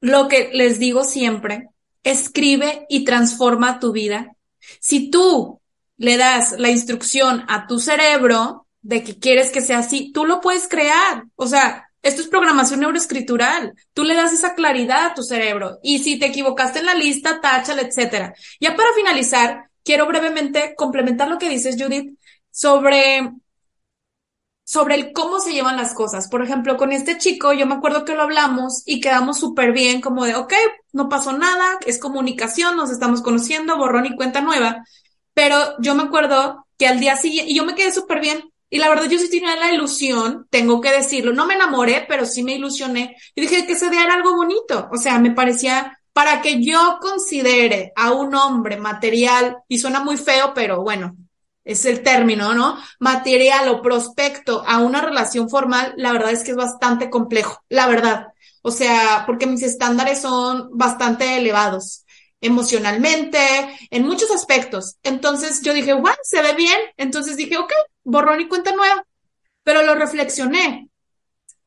lo que les digo siempre, escribe y transforma tu vida. Si tú le das la instrucción a tu cerebro de que quieres que sea así, tú lo puedes crear. O sea, esto es programación neuroescritural. Tú le das esa claridad a tu cerebro. Y si te equivocaste en la lista, táchale, etcétera. Ya para finalizar, quiero brevemente complementar lo que dices, Judith, sobre sobre el cómo se llevan las cosas. Por ejemplo, con este chico, yo me acuerdo que lo hablamos y quedamos súper bien, como de, ok, no pasó nada, es comunicación, nos estamos conociendo, borrón y cuenta nueva. Pero yo me acuerdo que al día siguiente, y yo me quedé súper bien, y la verdad yo sí tenía la ilusión, tengo que decirlo, no me enamoré, pero sí me ilusioné, y dije que ese día era algo bonito, o sea, me parecía, para que yo considere a un hombre material, y suena muy feo, pero bueno, es el término, ¿no? Material o prospecto a una relación formal, la verdad es que es bastante complejo, la verdad. O sea, porque mis estándares son bastante elevados emocionalmente, en muchos aspectos. Entonces yo dije, wow, se ve bien. Entonces dije, ok, borrón y cuenta nueva. Pero lo reflexioné.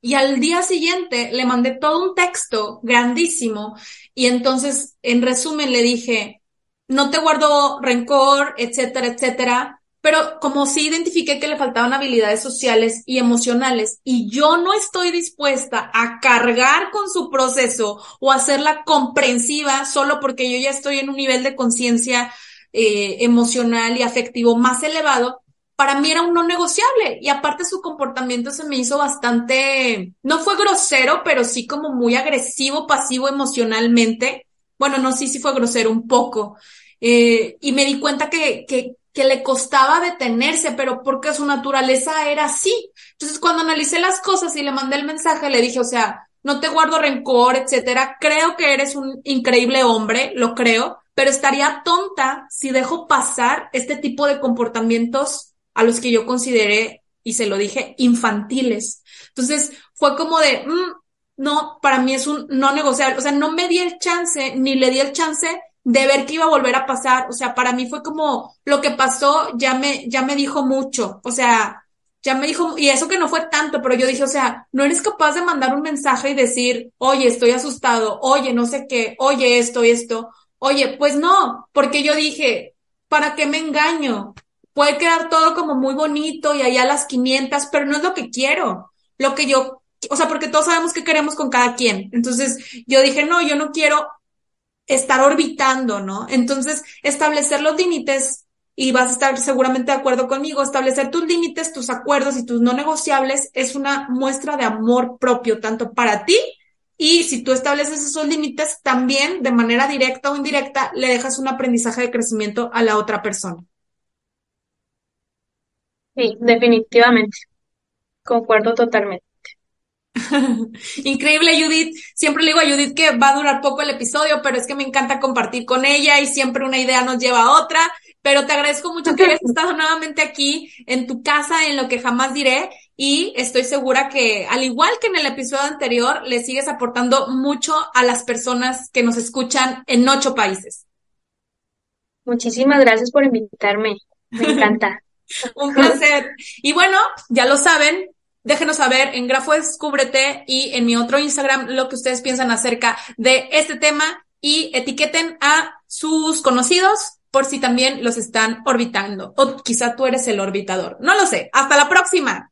Y al día siguiente le mandé todo un texto grandísimo y entonces, en resumen, le dije, no te guardo rencor, etcétera, etcétera, pero como sí identifiqué que le faltaban habilidades sociales y emocionales y yo no estoy dispuesta a cargar con su proceso o hacerla comprensiva solo porque yo ya estoy en un nivel de conciencia eh, emocional y afectivo más elevado, para mí era un no negociable y aparte su comportamiento se me hizo bastante, no fue grosero, pero sí como muy agresivo, pasivo emocionalmente. Bueno, no, sí, sí fue grosero un poco. Eh, y me di cuenta que, que, que le costaba detenerse, pero porque su naturaleza era así. Entonces, cuando analicé las cosas y le mandé el mensaje, le dije, o sea, no te guardo rencor, etcétera. Creo que eres un increíble hombre, lo creo, pero estaría tonta si dejo pasar este tipo de comportamientos a los que yo consideré, y se lo dije, infantiles. Entonces, fue como de, mm, no, para mí es un no negociable. O sea, no me di el chance, ni le di el chance de ver qué iba a volver a pasar. O sea, para mí fue como lo que pasó ya me, ya me dijo mucho. O sea, ya me dijo, y eso que no fue tanto, pero yo dije, o sea, no eres capaz de mandar un mensaje y decir, oye, estoy asustado, oye, no sé qué, oye, esto esto. Oye, pues no, porque yo dije, ¿para qué me engaño? Puede quedar todo como muy bonito y allá las 500, pero no es lo que quiero. Lo que yo, o sea, porque todos sabemos qué queremos con cada quien. Entonces yo dije, no, yo no quiero estar orbitando, ¿no? Entonces, establecer los límites, y vas a estar seguramente de acuerdo conmigo, establecer tus límites, tus acuerdos y tus no negociables es una muestra de amor propio, tanto para ti y si tú estableces esos límites, también de manera directa o indirecta le dejas un aprendizaje de crecimiento a la otra persona. Sí, definitivamente. Concuerdo totalmente. Increíble, Judith. Siempre le digo a Judith que va a durar poco el episodio, pero es que me encanta compartir con ella y siempre una idea nos lleva a otra. Pero te agradezco mucho que hayas estado nuevamente aquí en tu casa, en lo que jamás diré. Y estoy segura que, al igual que en el episodio anterior, le sigues aportando mucho a las personas que nos escuchan en ocho países. Muchísimas gracias por invitarme. Me encanta. Un placer. Y bueno, ya lo saben, Déjenos saber en Grafo Descúbrete y en mi otro Instagram lo que ustedes piensan acerca de este tema y etiqueten a sus conocidos por si también los están orbitando. O quizá tú eres el orbitador. No lo sé. Hasta la próxima.